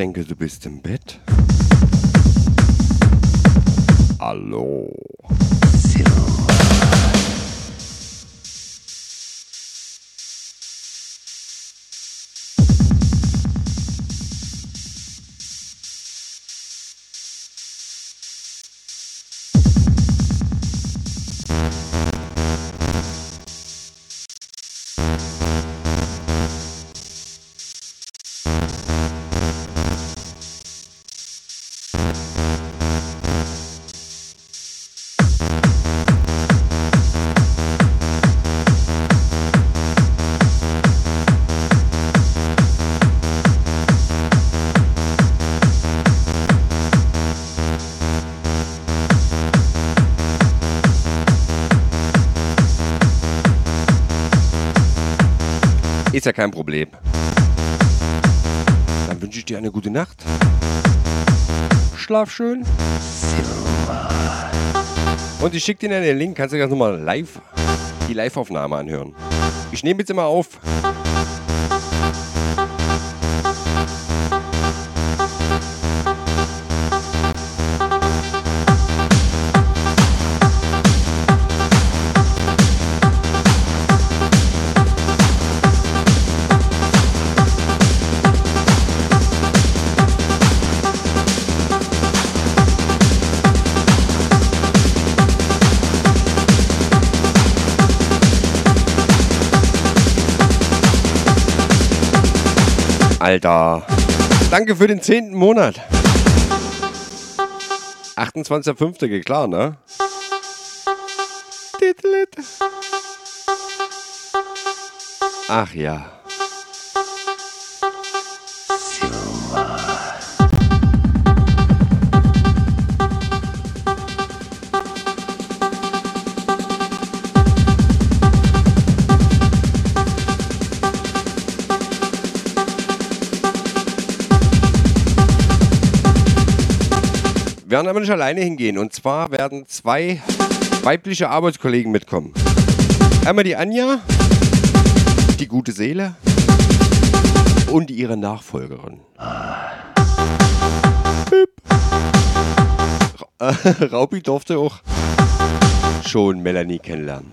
denke, du bist im Bett. Ist ja kein Problem. Dann wünsche ich dir eine gute Nacht. Schlaf schön. Und ich schicke dir den Link, kannst du ganz nochmal live die Live-Aufnahme anhören. Ich nehme jetzt immer auf. Alter. Danke für den zehnten Monat. 28.05. geht klar, ne? Ach ja. Werden aber nicht alleine hingehen. Und zwar werden zwei weibliche Arbeitskollegen mitkommen. Einmal die Anja, die gute Seele und ihre Nachfolgerin. Hüp. Ra- Raupi durfte auch schon Melanie kennenlernen.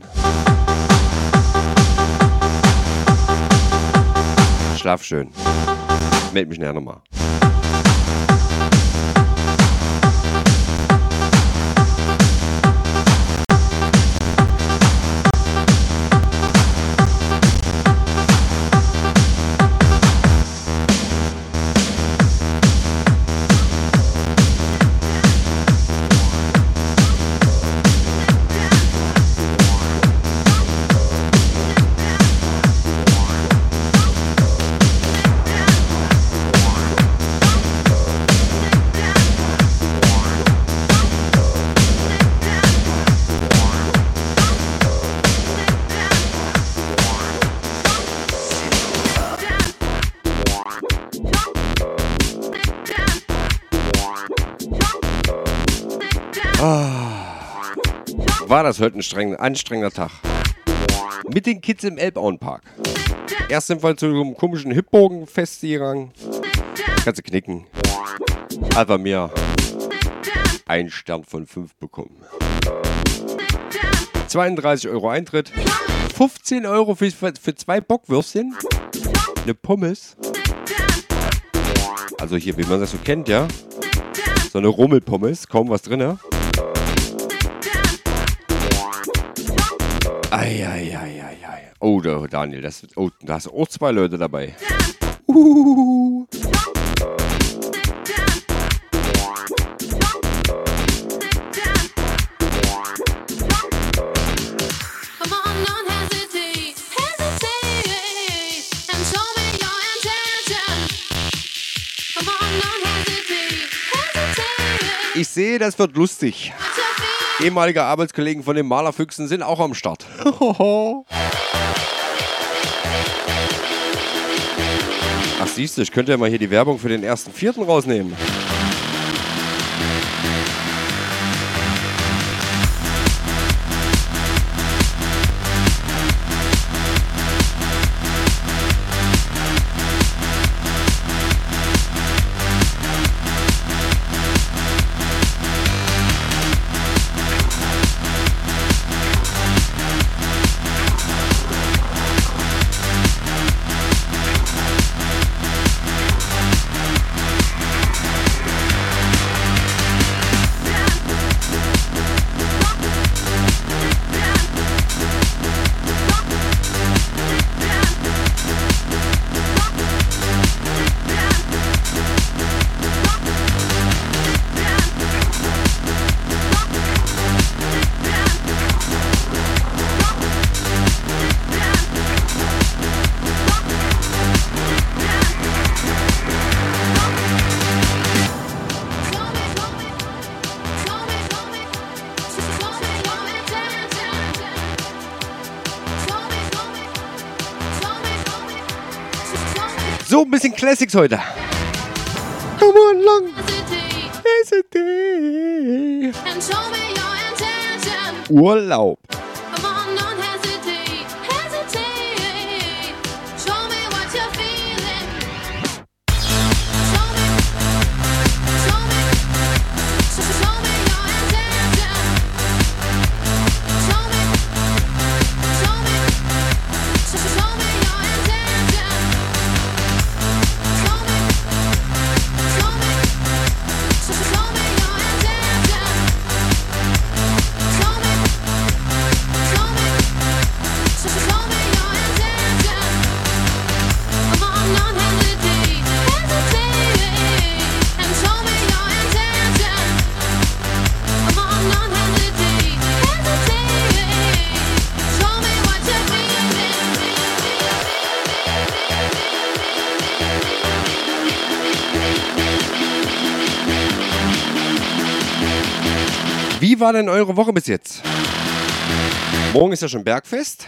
Schlaf schön. Meld mich nachher nochmal. War das heute ein streng, anstrengender Tag. Mit den Kids im Elbauenpark. Erst sind wir zu einem komischen Hipbogenfest gegangen. Kannst du knicken. Aber mir ein Stern von 5 bekommen. 32 Euro Eintritt. 15 Euro für, für, für zwei Bockwürstchen. Eine Pommes. Also hier, wie man das so kennt, ja. So eine Rummelpommes, kaum was drin, ja. Eieieiei. Oh, da, Daniel, das, oh, da hast du auch zwei Leute dabei. Uhuhu. Ich sehe, das wird lustig. Ehemalige Arbeitskollegen von den Malerfüchsen sind auch am Start. Ach siehst du, ich könnte ja mal hier die Werbung für den ersten Vierten rausnehmen. Classics heute. Come on, long. Urlaub. war denn eure Woche bis jetzt? Morgen ist ja schon Bergfest.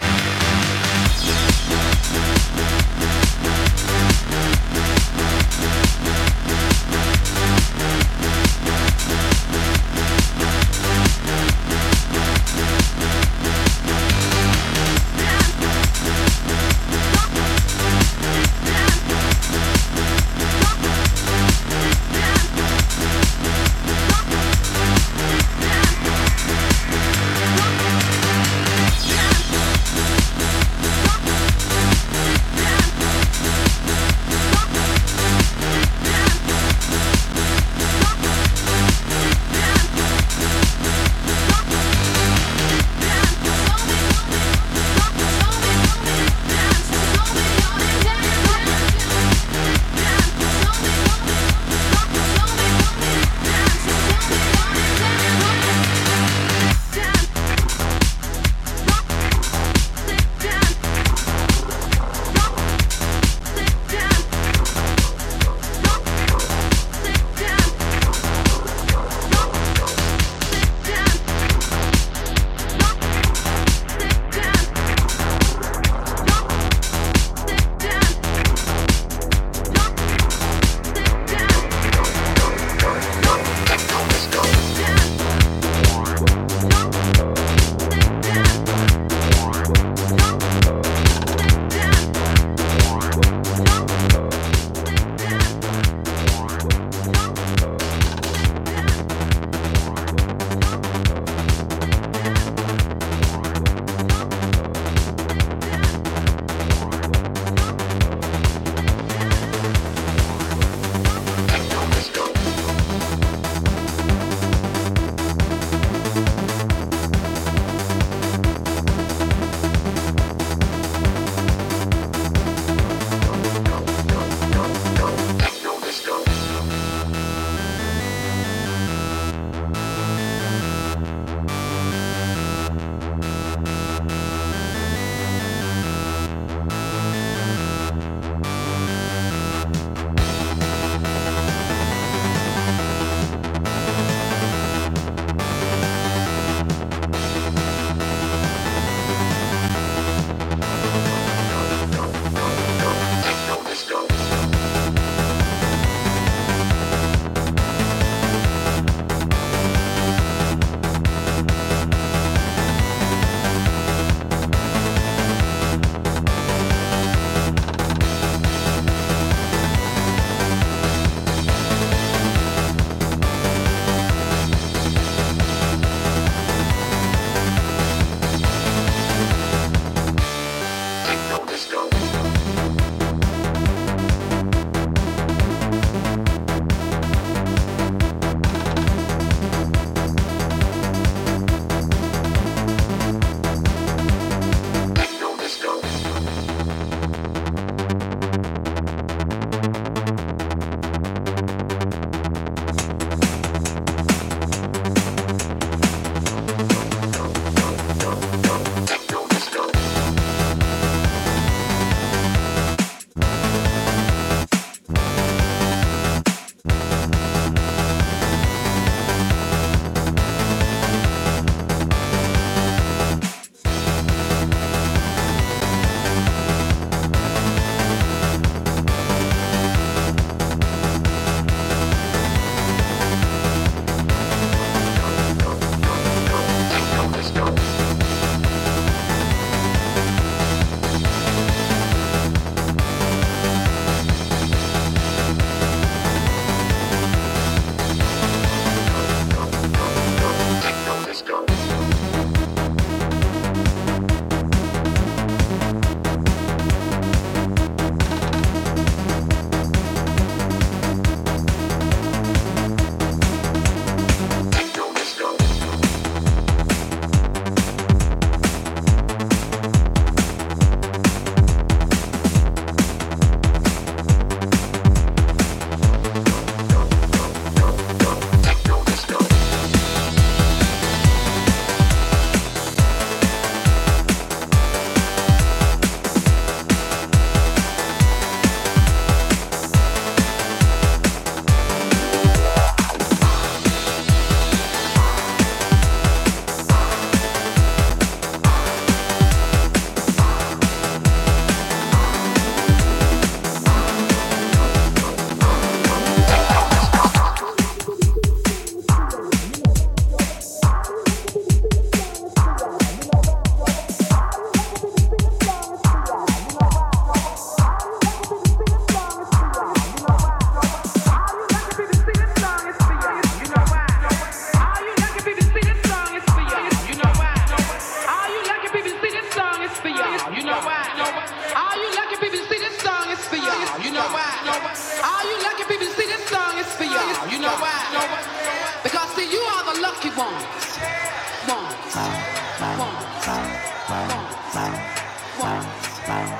Bye.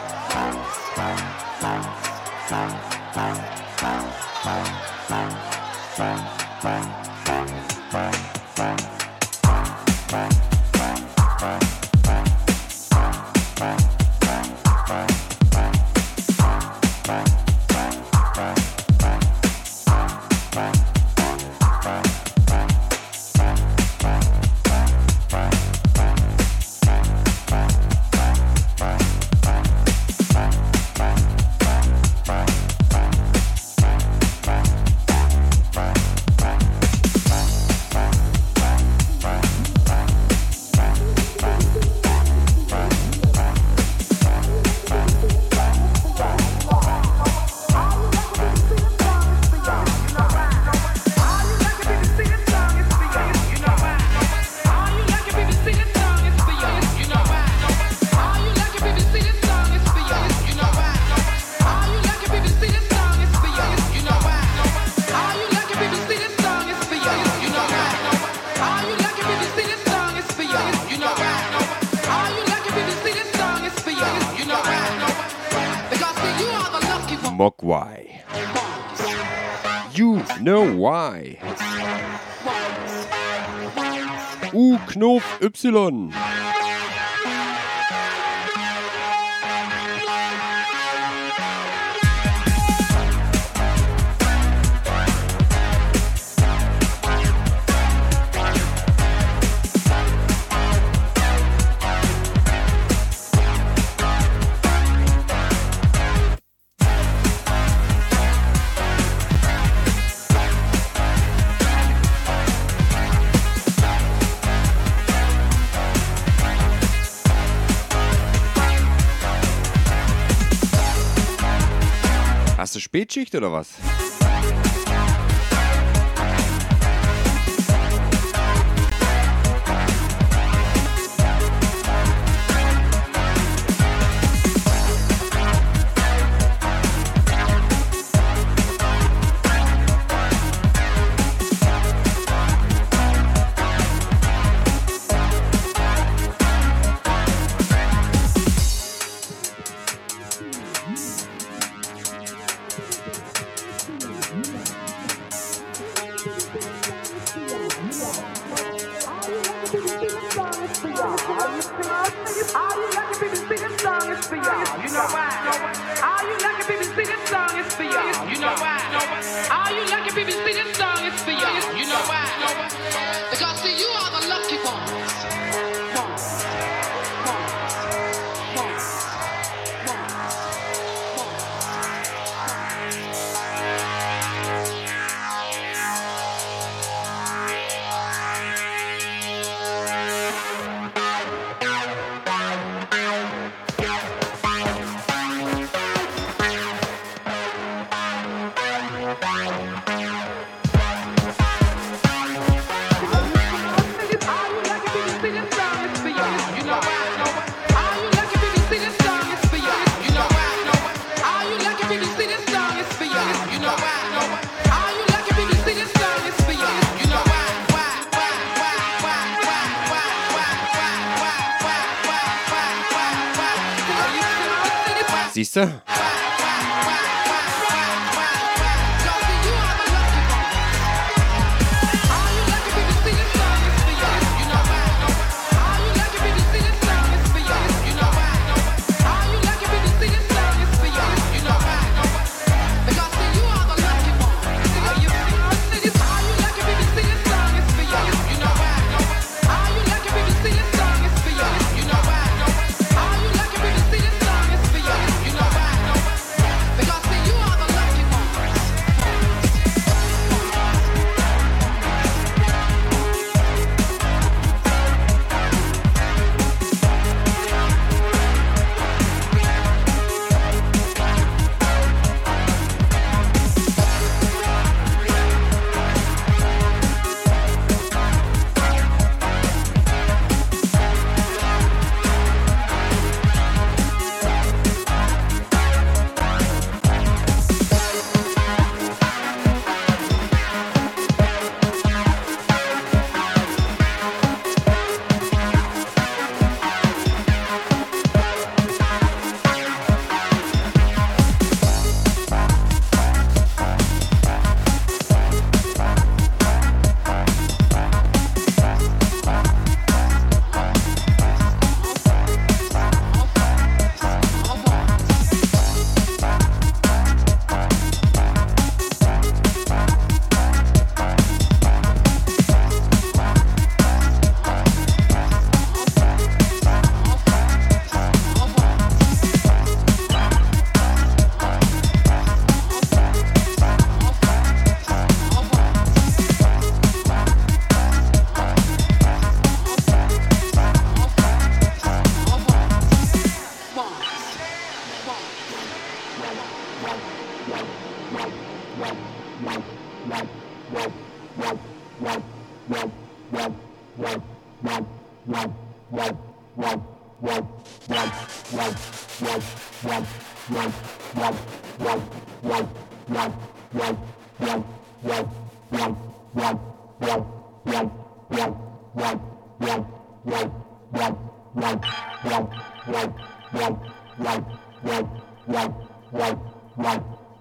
Y. Spätschicht oder was?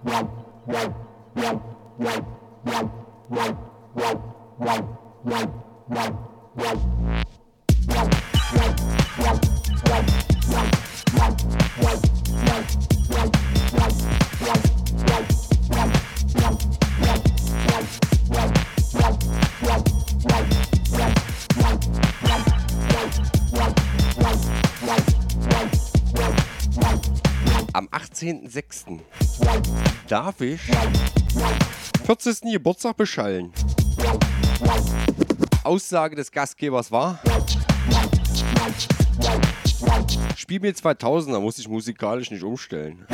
Right. 18.06. darf ich 40. Geburtstag beschallen. Aussage des Gastgebers war: Spiel mir 2000er, muss ich musikalisch nicht umstellen.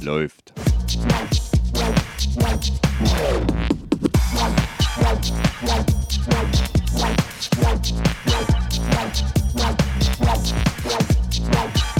Läuft. Right, right, right, right, right, right, right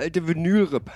alte Vinylrippe.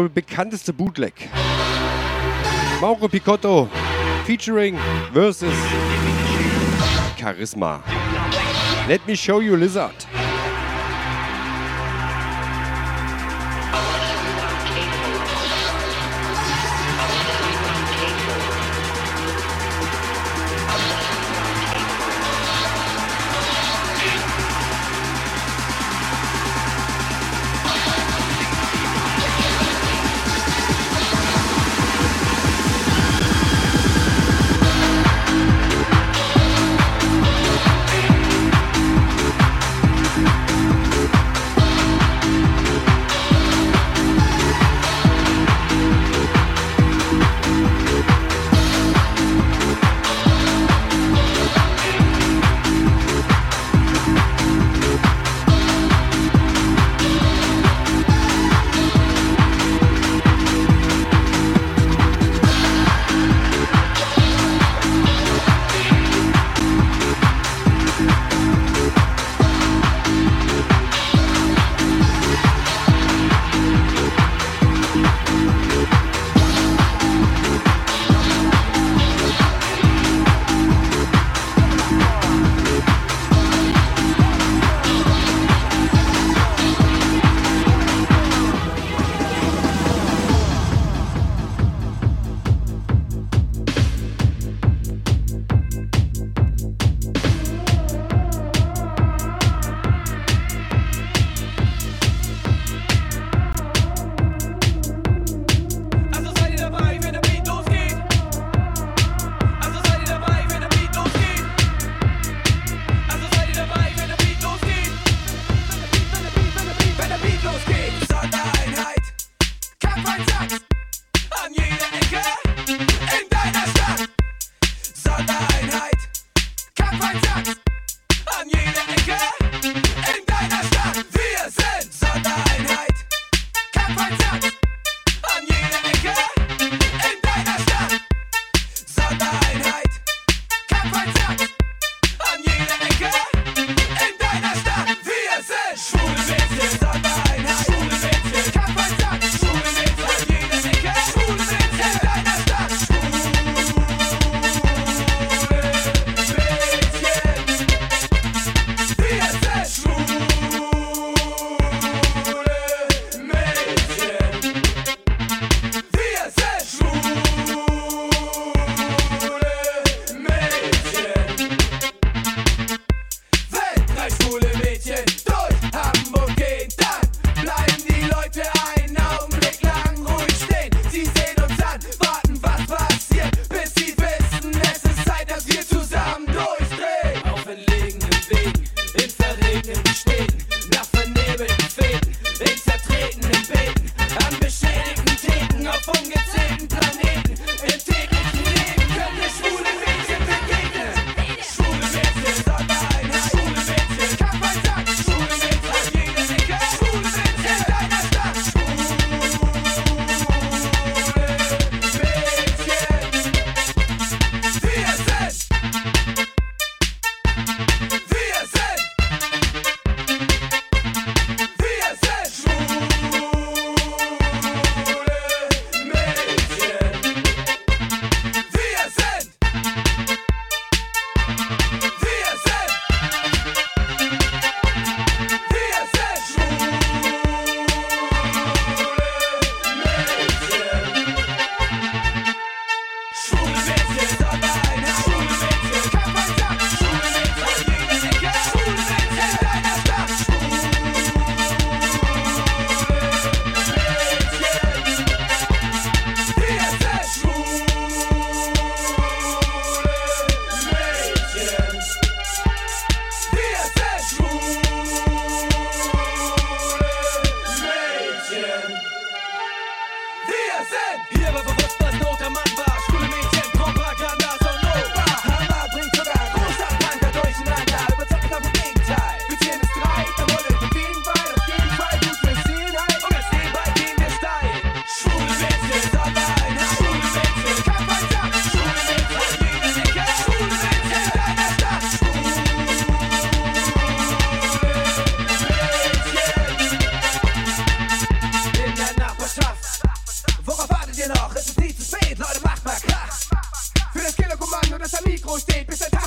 wohl bekannteste Bootleg. Mauro Picotto featuring versus Charisma. Let me show you Lizard. ihr noch? Es ist nie zu spät, Leute, macht mal Krach. Für das Killer-Kommando, das am Mikro steht, bis der Tag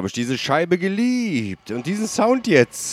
habe ich diese Scheibe geliebt. Und diesen Sound jetzt.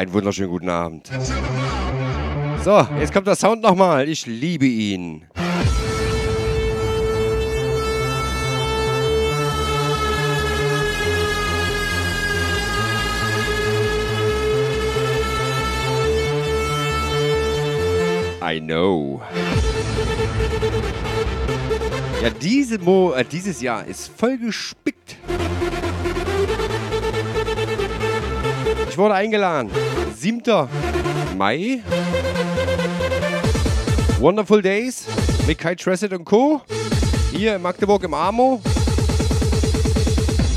Einen wunderschönen guten Abend. So, jetzt kommt der Sound nochmal. Ich liebe ihn. I know. Ja, diese Mo äh, dieses Jahr ist voll gespickt. Ich wurde eingeladen. 7. Mai. Wonderful Days mit Kai Tressett und Co. Hier in Magdeburg im Amo.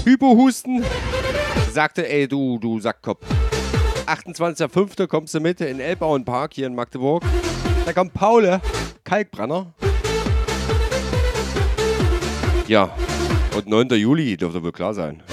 Hypohusten. Sagte, ey, du, du Sackkopf. 28.05. kommst du mit in Elbauern Park hier in Magdeburg. Da kommt Paul, Kalkbrenner. Ja, und 9. Juli dürfte wohl klar sein.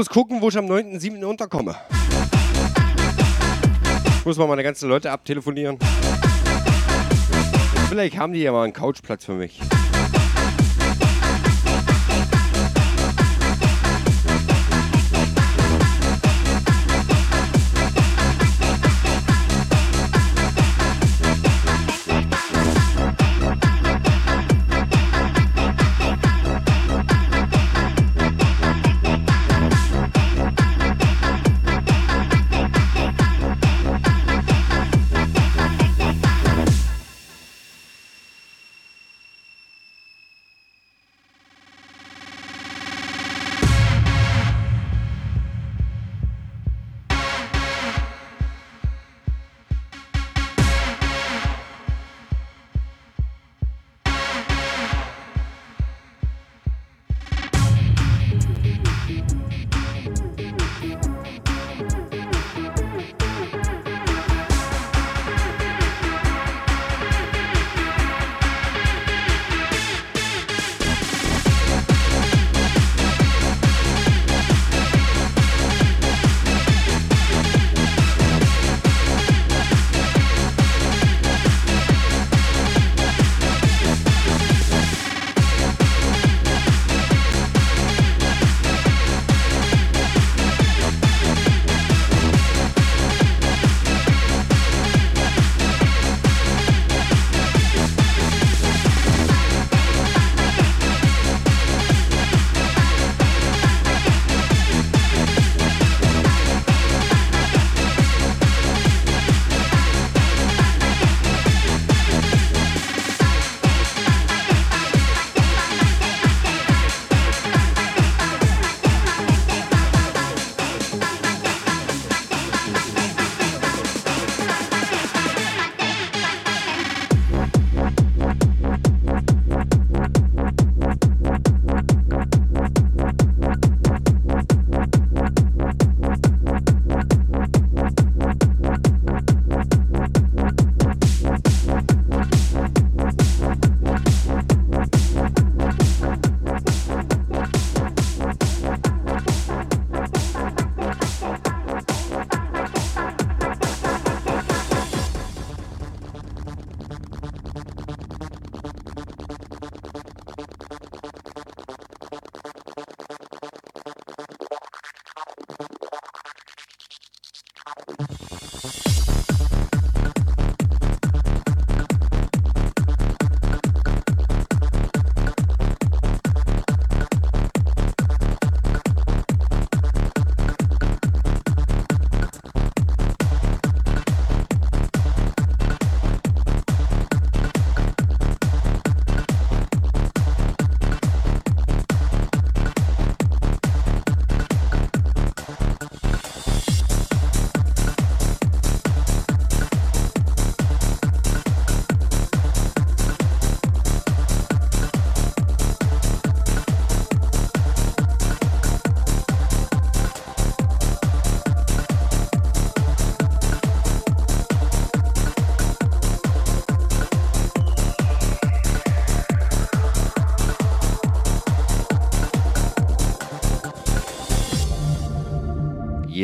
Bloß gucken, wo ich am 9.7. unterkomme. Ich muss mal meine ganzen Leute abtelefonieren. Vielleicht haben die ja mal einen Couchplatz für mich.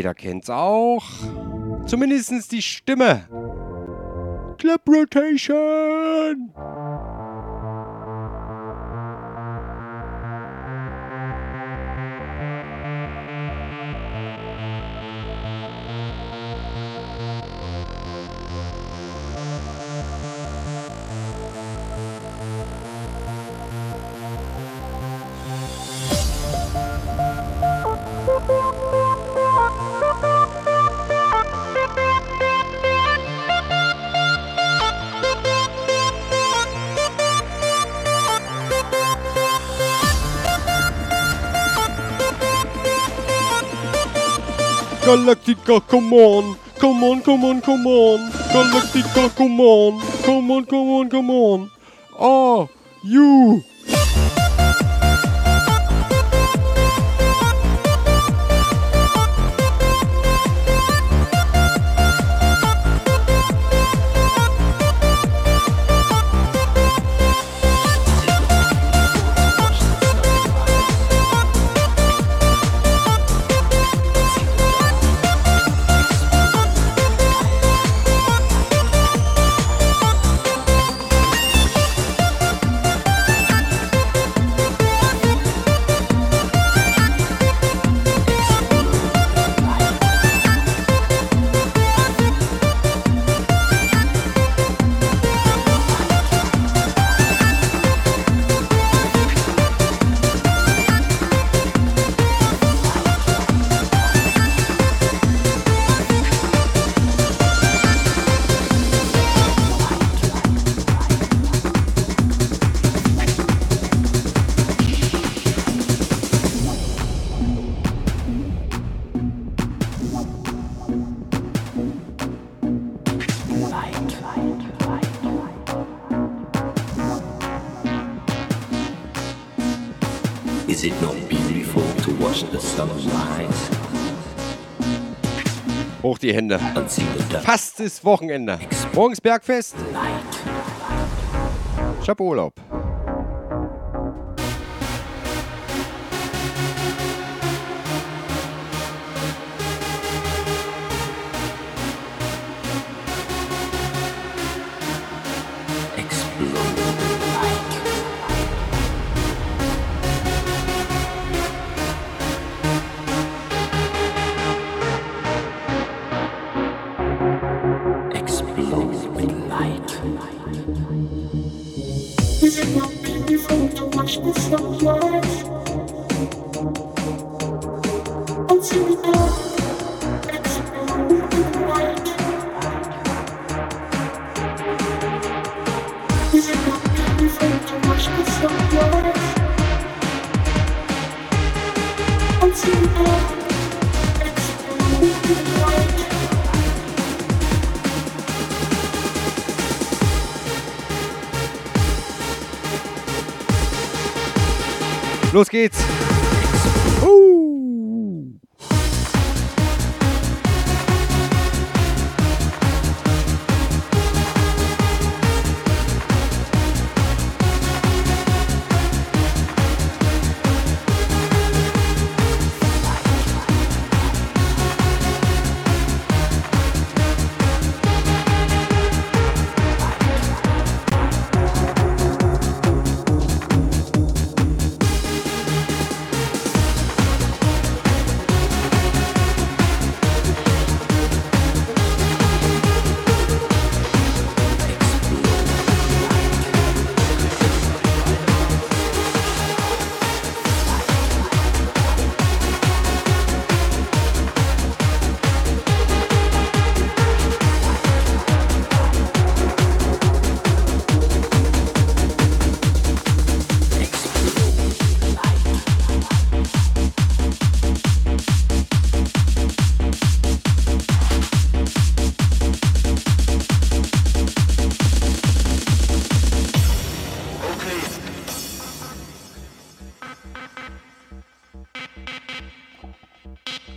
Jeder kennt's auch. Zumindest die Stimme. Club Rotation. Galactica, come on. Come on, come on, come on. Galactica, come on. Come on, come on, come on. Ah, you. Die Hände. Fast ist Wochenende. Morgens Bergfest. Ich hab Urlaub. Los geht's.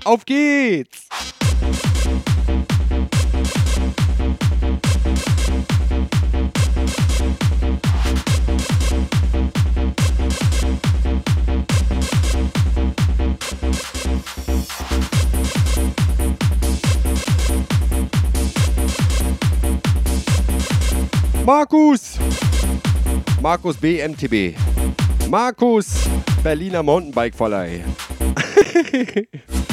Auf geht's! Markus! Markus BMTB. Markus, Berliner Mountainbike-Verleih.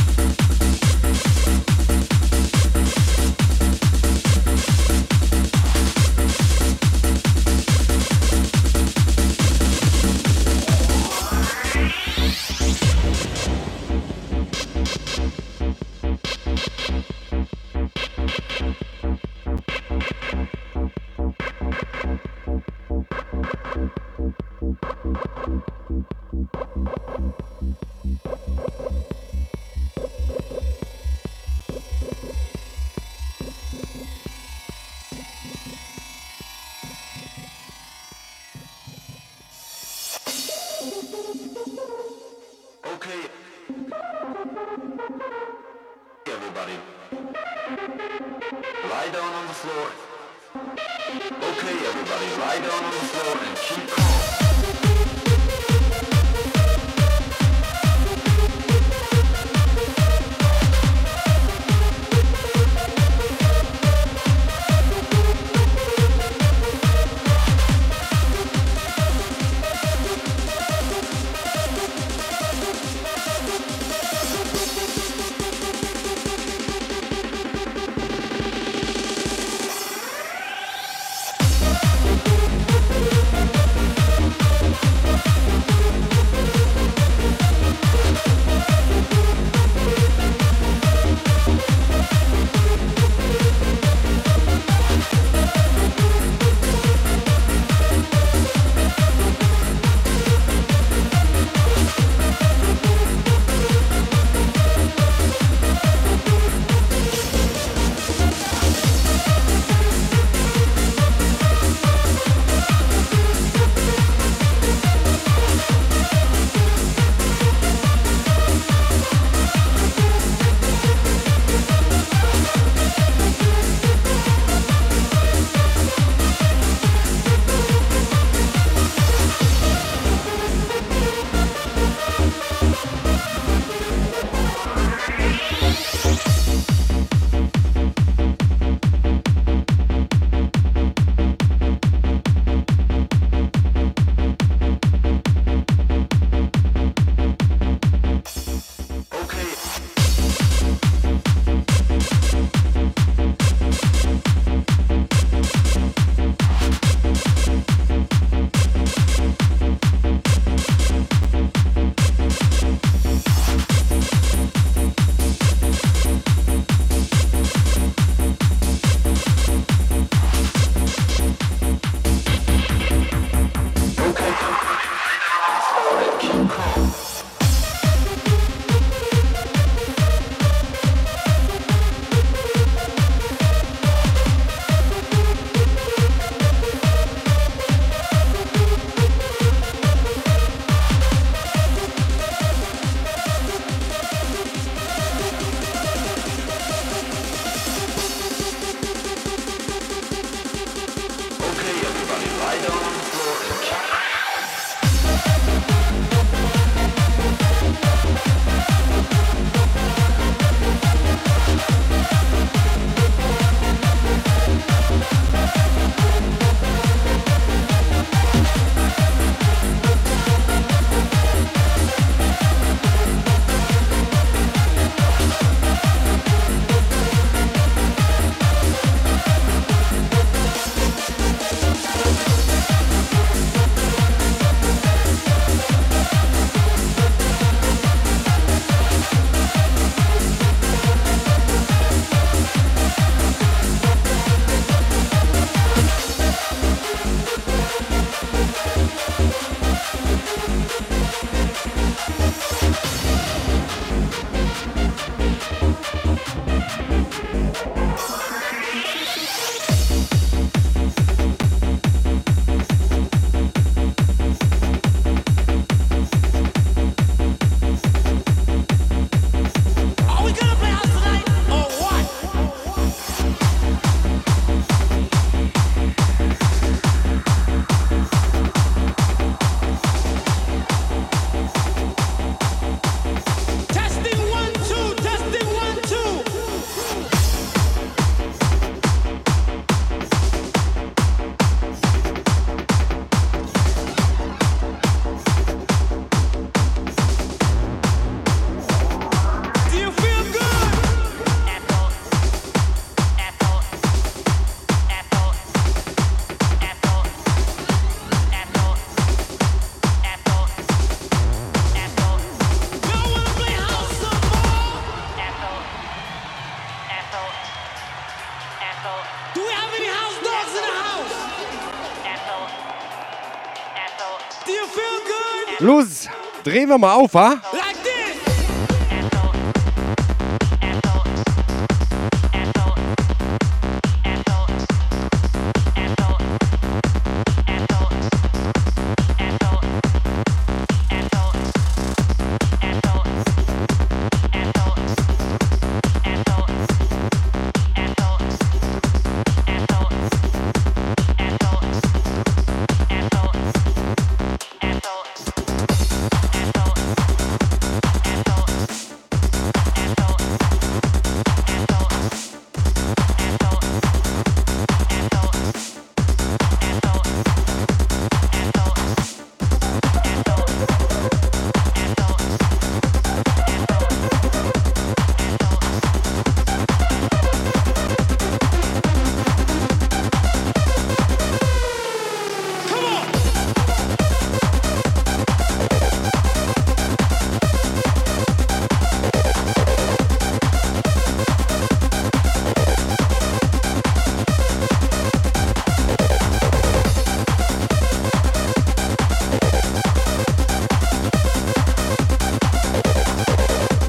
Los, drehen wir mal auf, wa?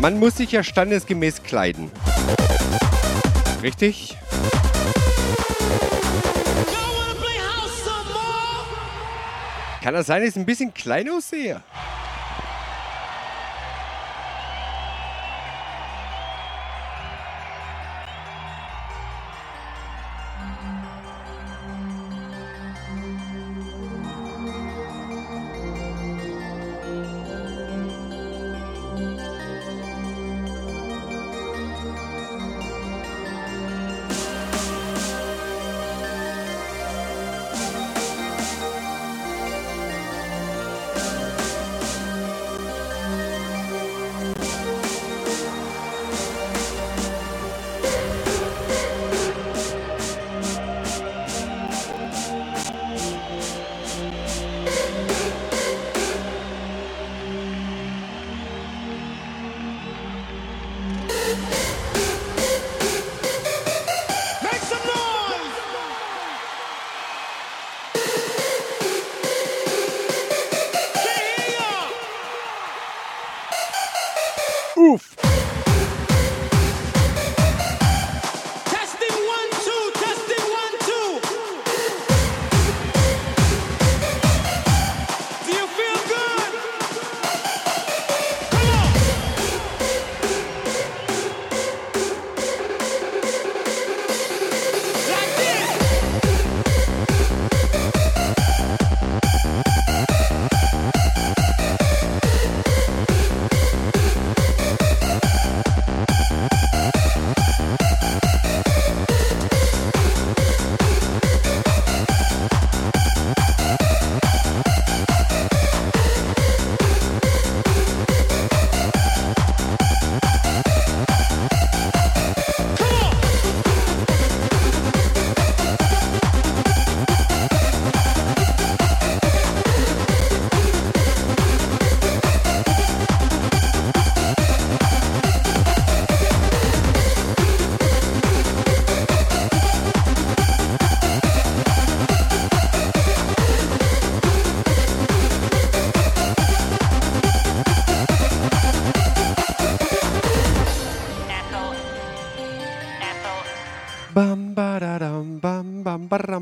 Man muss sich ja standesgemäß kleiden. Richtig? Kann das sein, dass ich ein bisschen klein aussehe?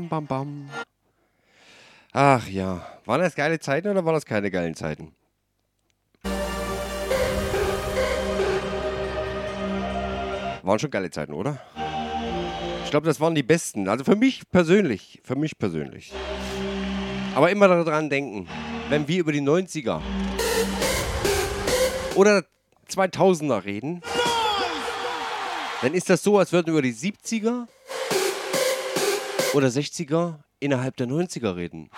Bam, bam. Ach ja, waren das geile Zeiten oder waren das keine geilen Zeiten? Waren schon geile Zeiten, oder? Ich glaube, das waren die besten. Also für mich persönlich. Für mich persönlich. Aber immer daran denken, wenn wir über die 90er oder 2000er reden, dann ist das so, als würden wir über die 70er oder 60er innerhalb der 90er reden.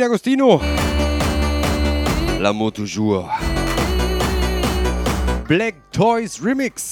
Gigi D'Agostino. L'amour toujours. Black Toys Remix.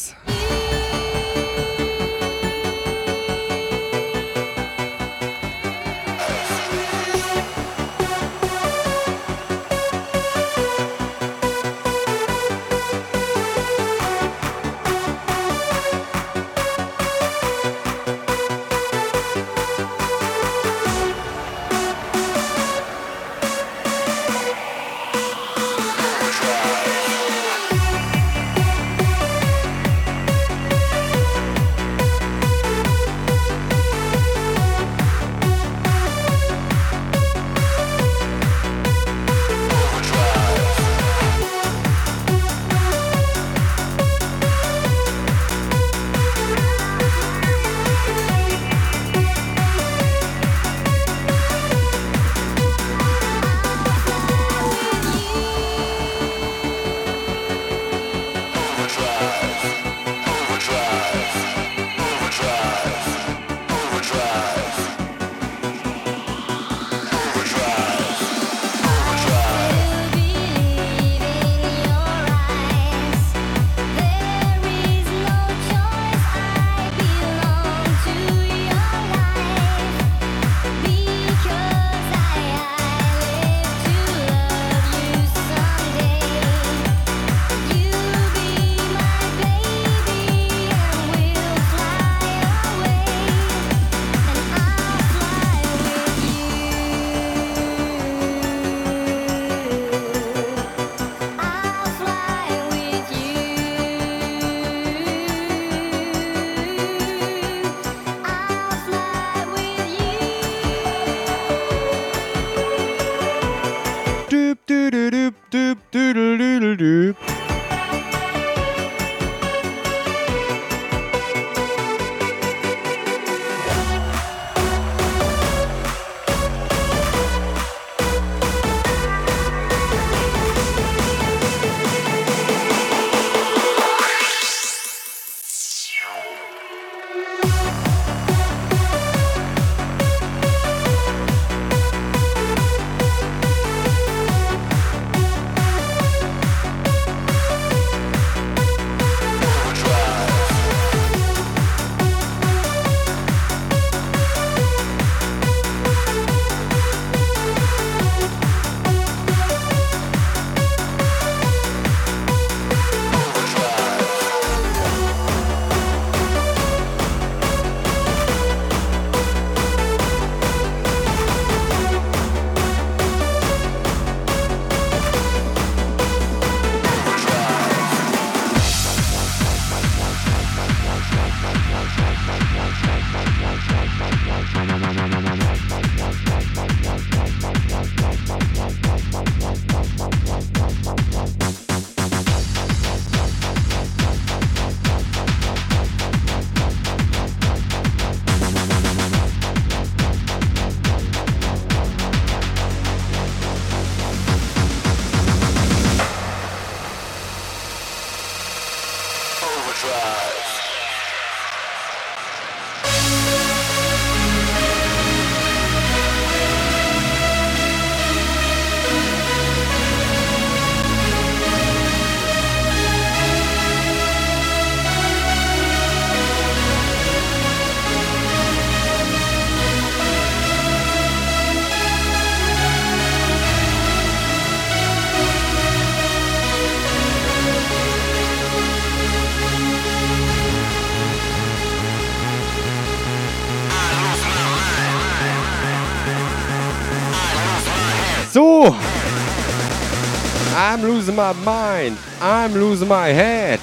I'm losing my mind. I'm losing my head.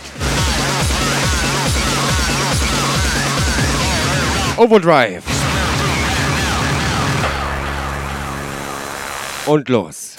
Overdrive. Und los.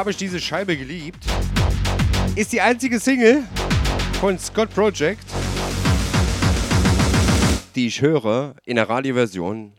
Habe ich diese Scheibe geliebt? Ist die einzige Single von Scott Project, die ich höre in der Radioversion.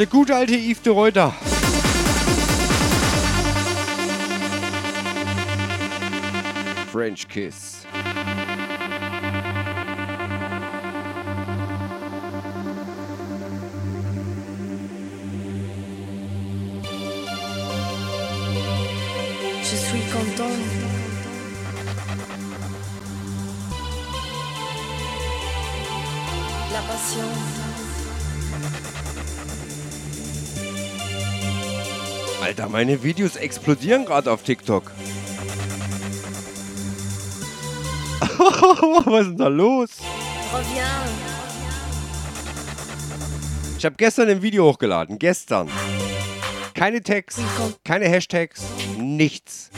Der gute alte Yves de Reuter. French Kiss. Alter, meine Videos explodieren gerade auf TikTok. Was ist denn da los? Ich habe gestern ein Video hochgeladen. Gestern. Keine Tags, keine Hashtags, nichts.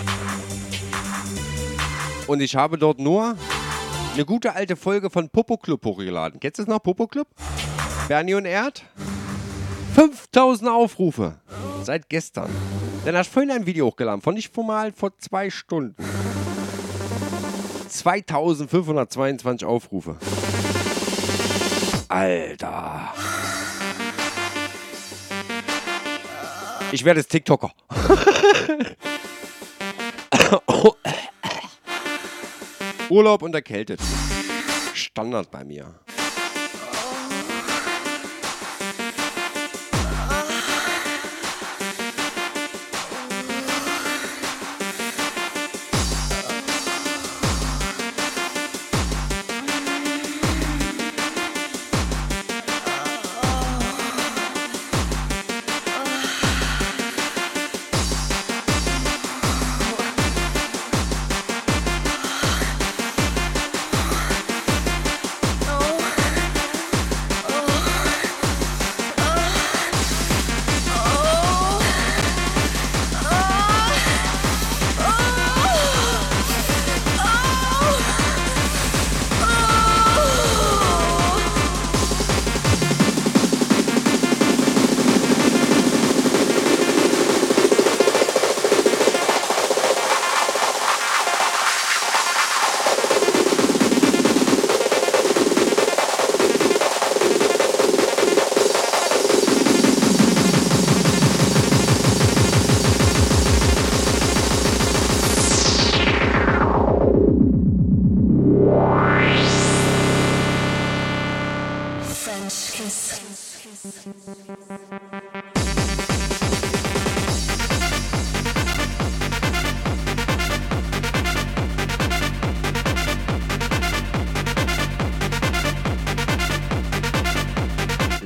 Und ich habe dort nur eine gute alte Folge von Popo Club hochgeladen. Kennst du das noch, Popo Club? Bernie und Erd? 5000 Aufrufe. Seit gestern. Dann hast du vorhin ein Video hochgeladen. Von nicht formal vor zwei Stunden. 2522 Aufrufe. Alter. Ich werde jetzt TikToker. Urlaub und erkältet. Standard bei mir.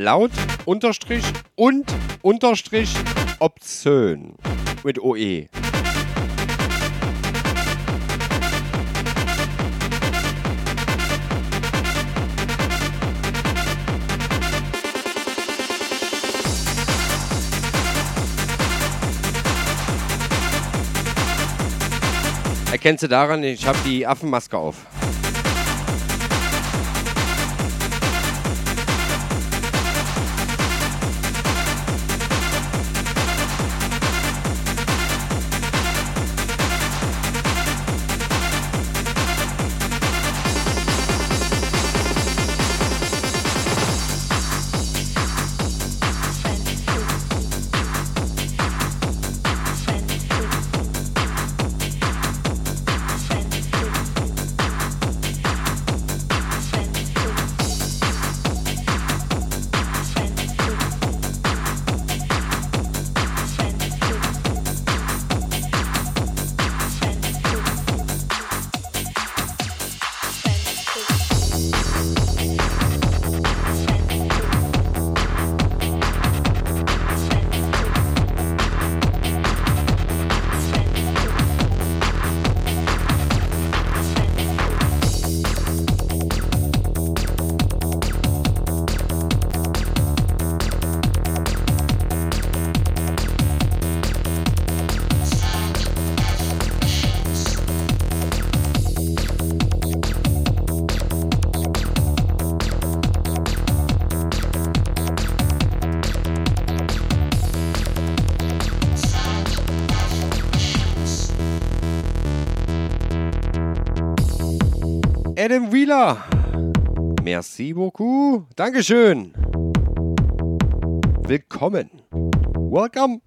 Laut, Unterstrich und Unterstrich obszön mit OE. Erkennst du daran, ich habe die Affenmaske auf. Wheeler. Merci beaucoup. Dankeschön. Willkommen. Welcome.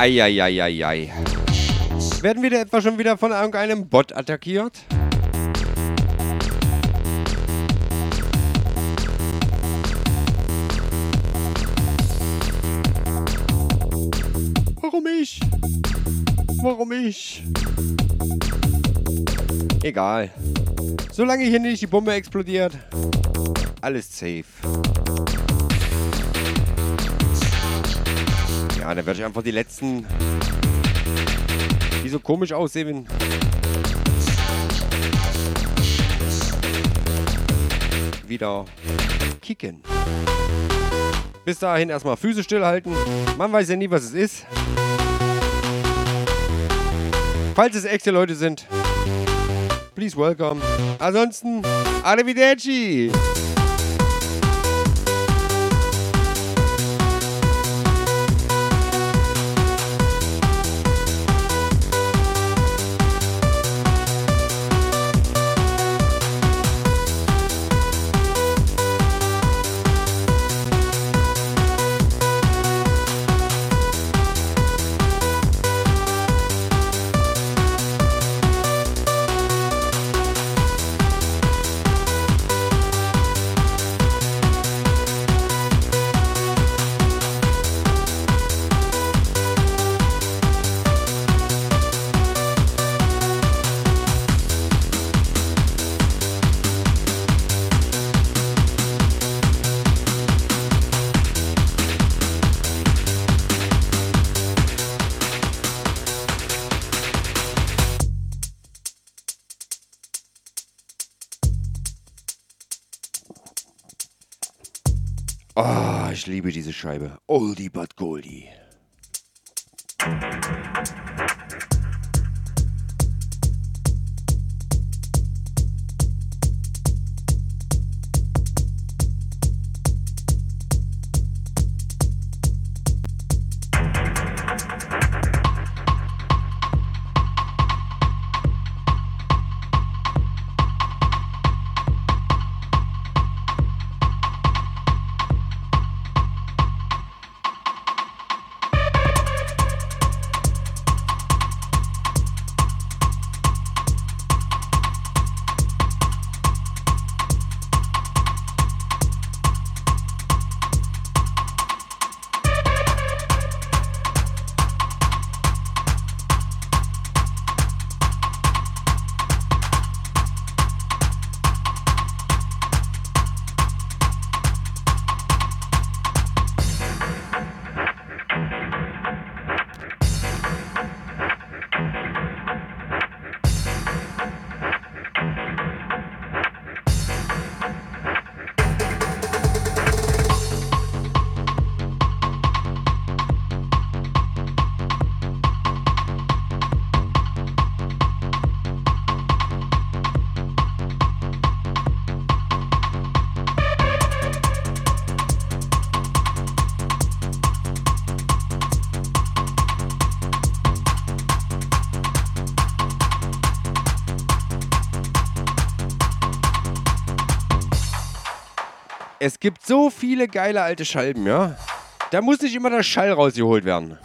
Eieieiei. Werden wir da etwa schon wieder von irgendeinem Bot attackiert? Warum ich? Warum ich? Egal. Solange hier nicht die Bombe explodiert, alles safe. Dann werde ich einfach die letzten, die so komisch aussehen, wieder kicken. Bis dahin erstmal Füße stillhalten. Man weiß ja nie, was es ist. Falls es echte Leute sind, please welcome. Ansonsten, arrivederci! liebe diese Scheibe. Oldie but Goldie. Es gibt so viele geile alte Scheiben, ja. Da muss nicht immer der Schall rausgeholt werden.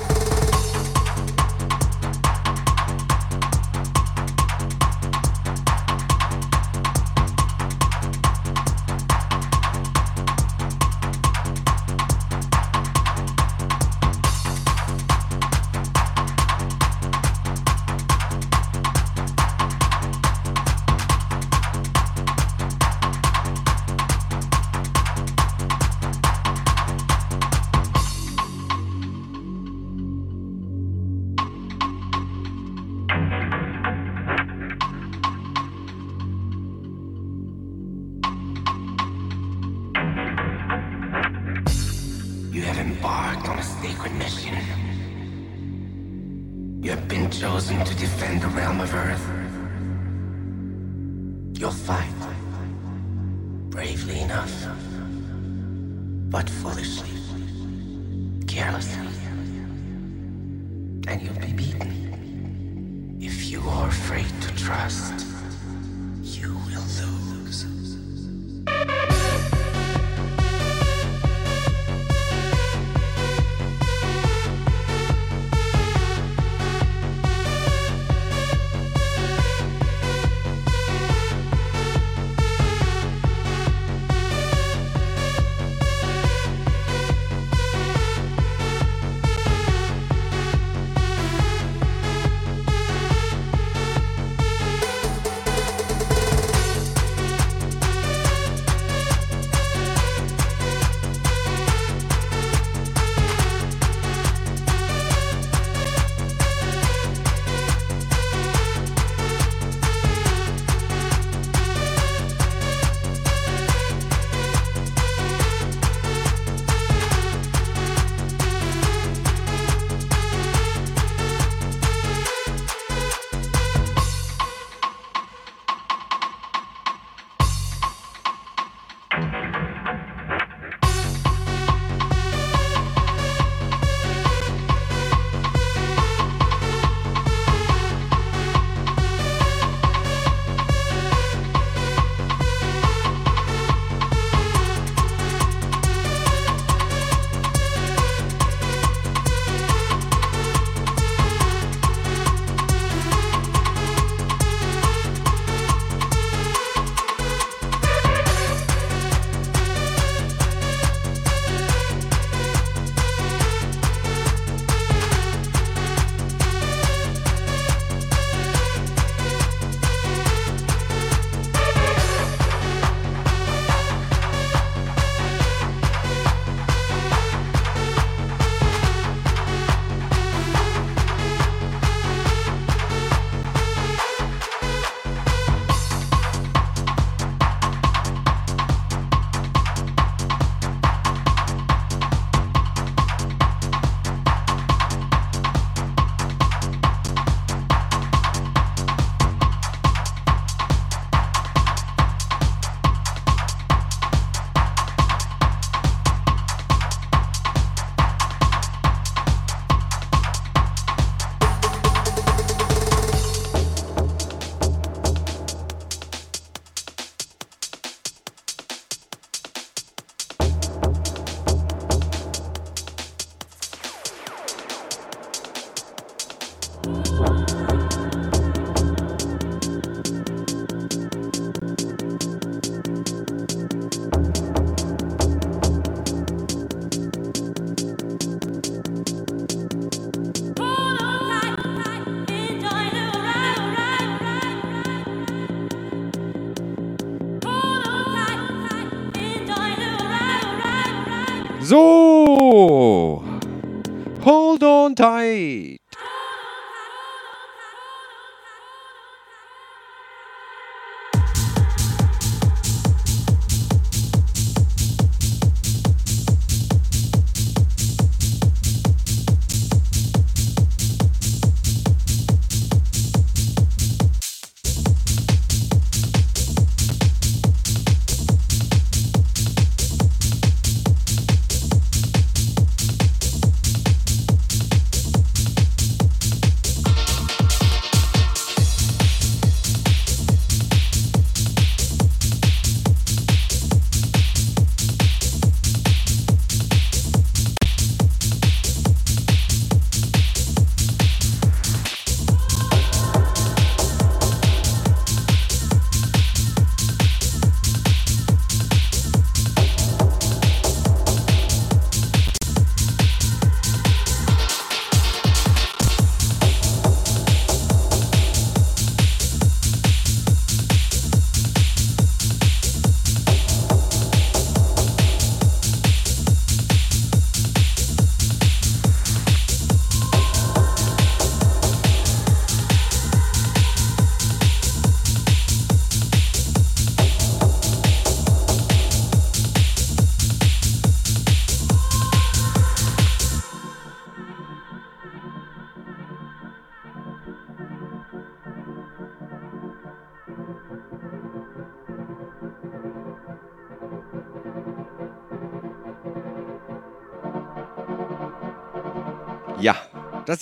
Hold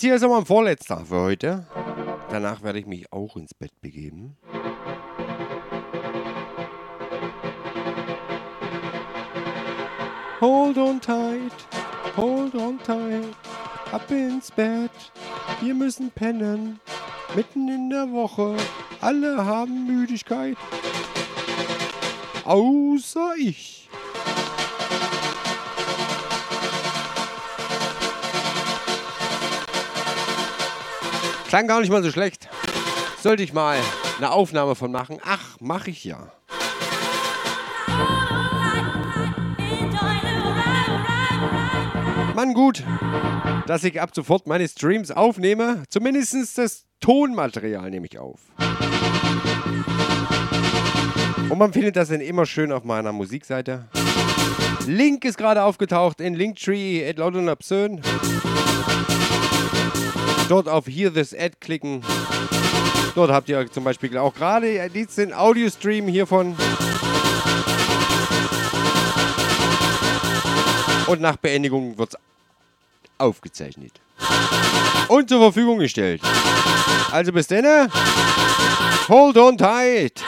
hier ist aber mein vorletzter für heute. Danach werde ich mich auch ins Bett begeben. Hold on tight, hold on tight, ab ins Bett, wir müssen pennen, mitten in der Woche, alle haben Müdigkeit, außer ich. Klang gar nicht mal so schlecht. Sollte ich mal eine Aufnahme von machen? Ach, mache ich ja. Mann, gut, dass ich ab sofort meine Streams aufnehme. Zumindest das Tonmaterial nehme ich auf. Und man findet das dann immer schön auf meiner Musikseite. Link ist gerade aufgetaucht in Linktree at Laut und Obszön. Dort auf Hear This Ad klicken. Dort habt ihr zum Beispiel auch gerade diesen Audio-Stream hiervon. Und nach Beendigung wird es aufgezeichnet. Und zur Verfügung gestellt. Also bis dann. Hold on tight.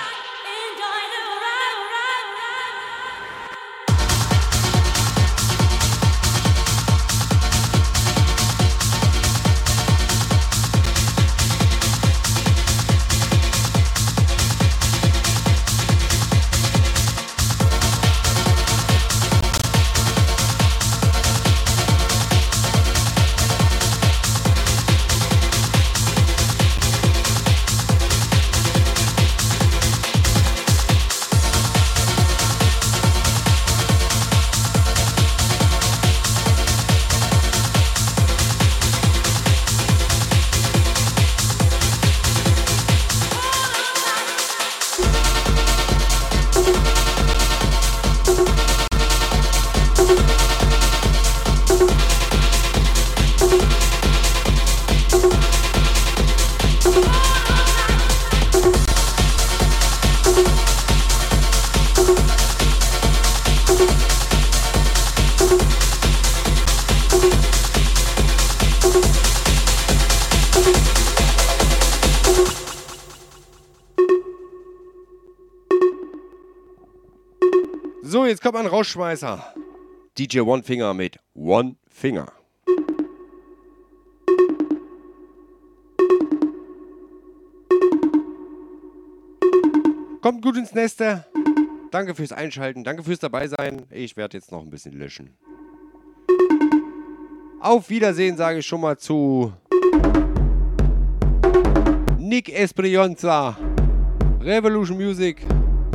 kommt ein Rauschmeißer. DJ One Finger mit One Finger. Kommt gut ins Neste. Danke fürs Einschalten, danke fürs Dabeisein. Ich werde jetzt noch ein bisschen löschen. Auf Wiedersehen sage ich schon mal zu Nick Esprionza, Revolution Music,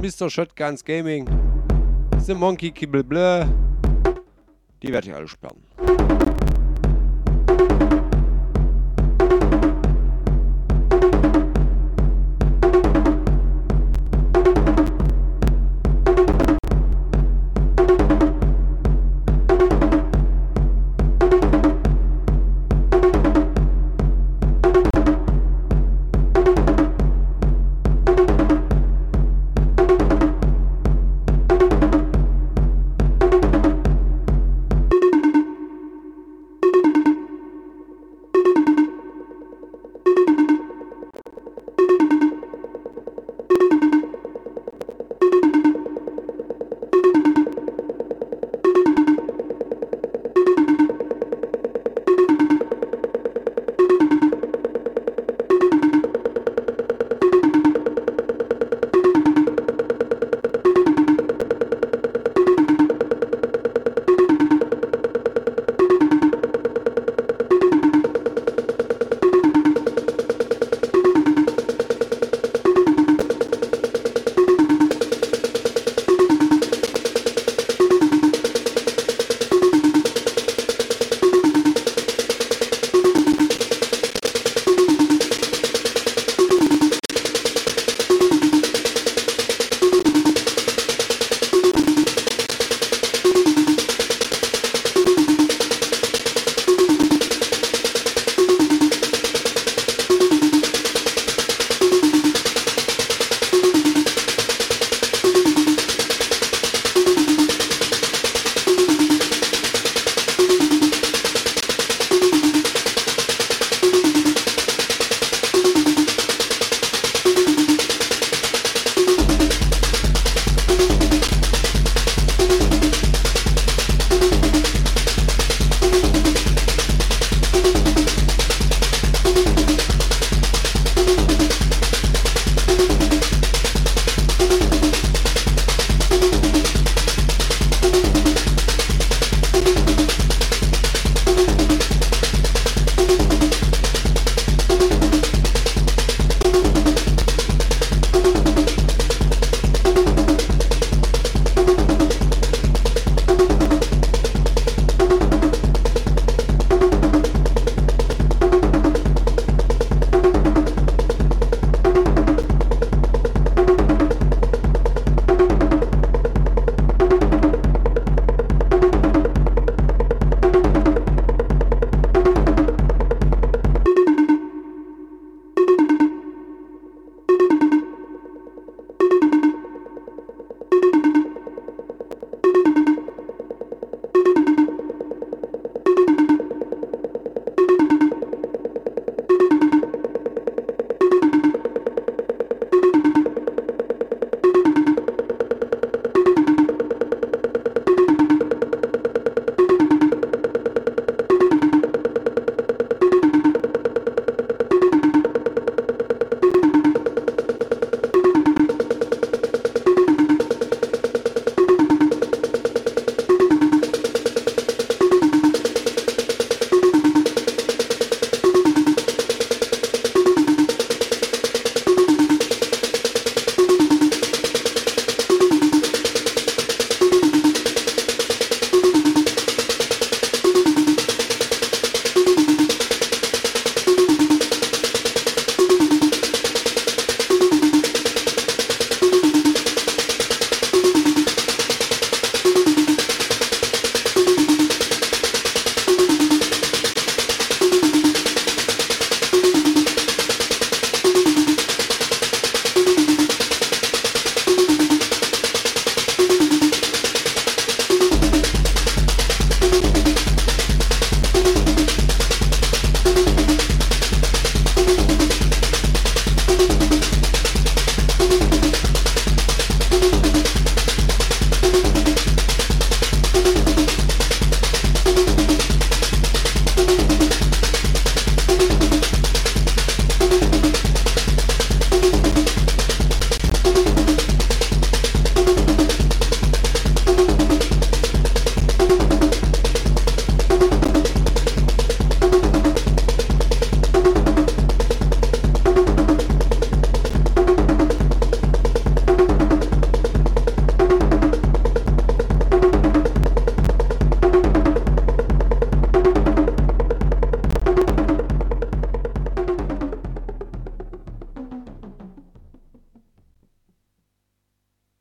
Mr. Shotguns Gaming. The Monkey Kibble Blur. Die werde ich alle sperren.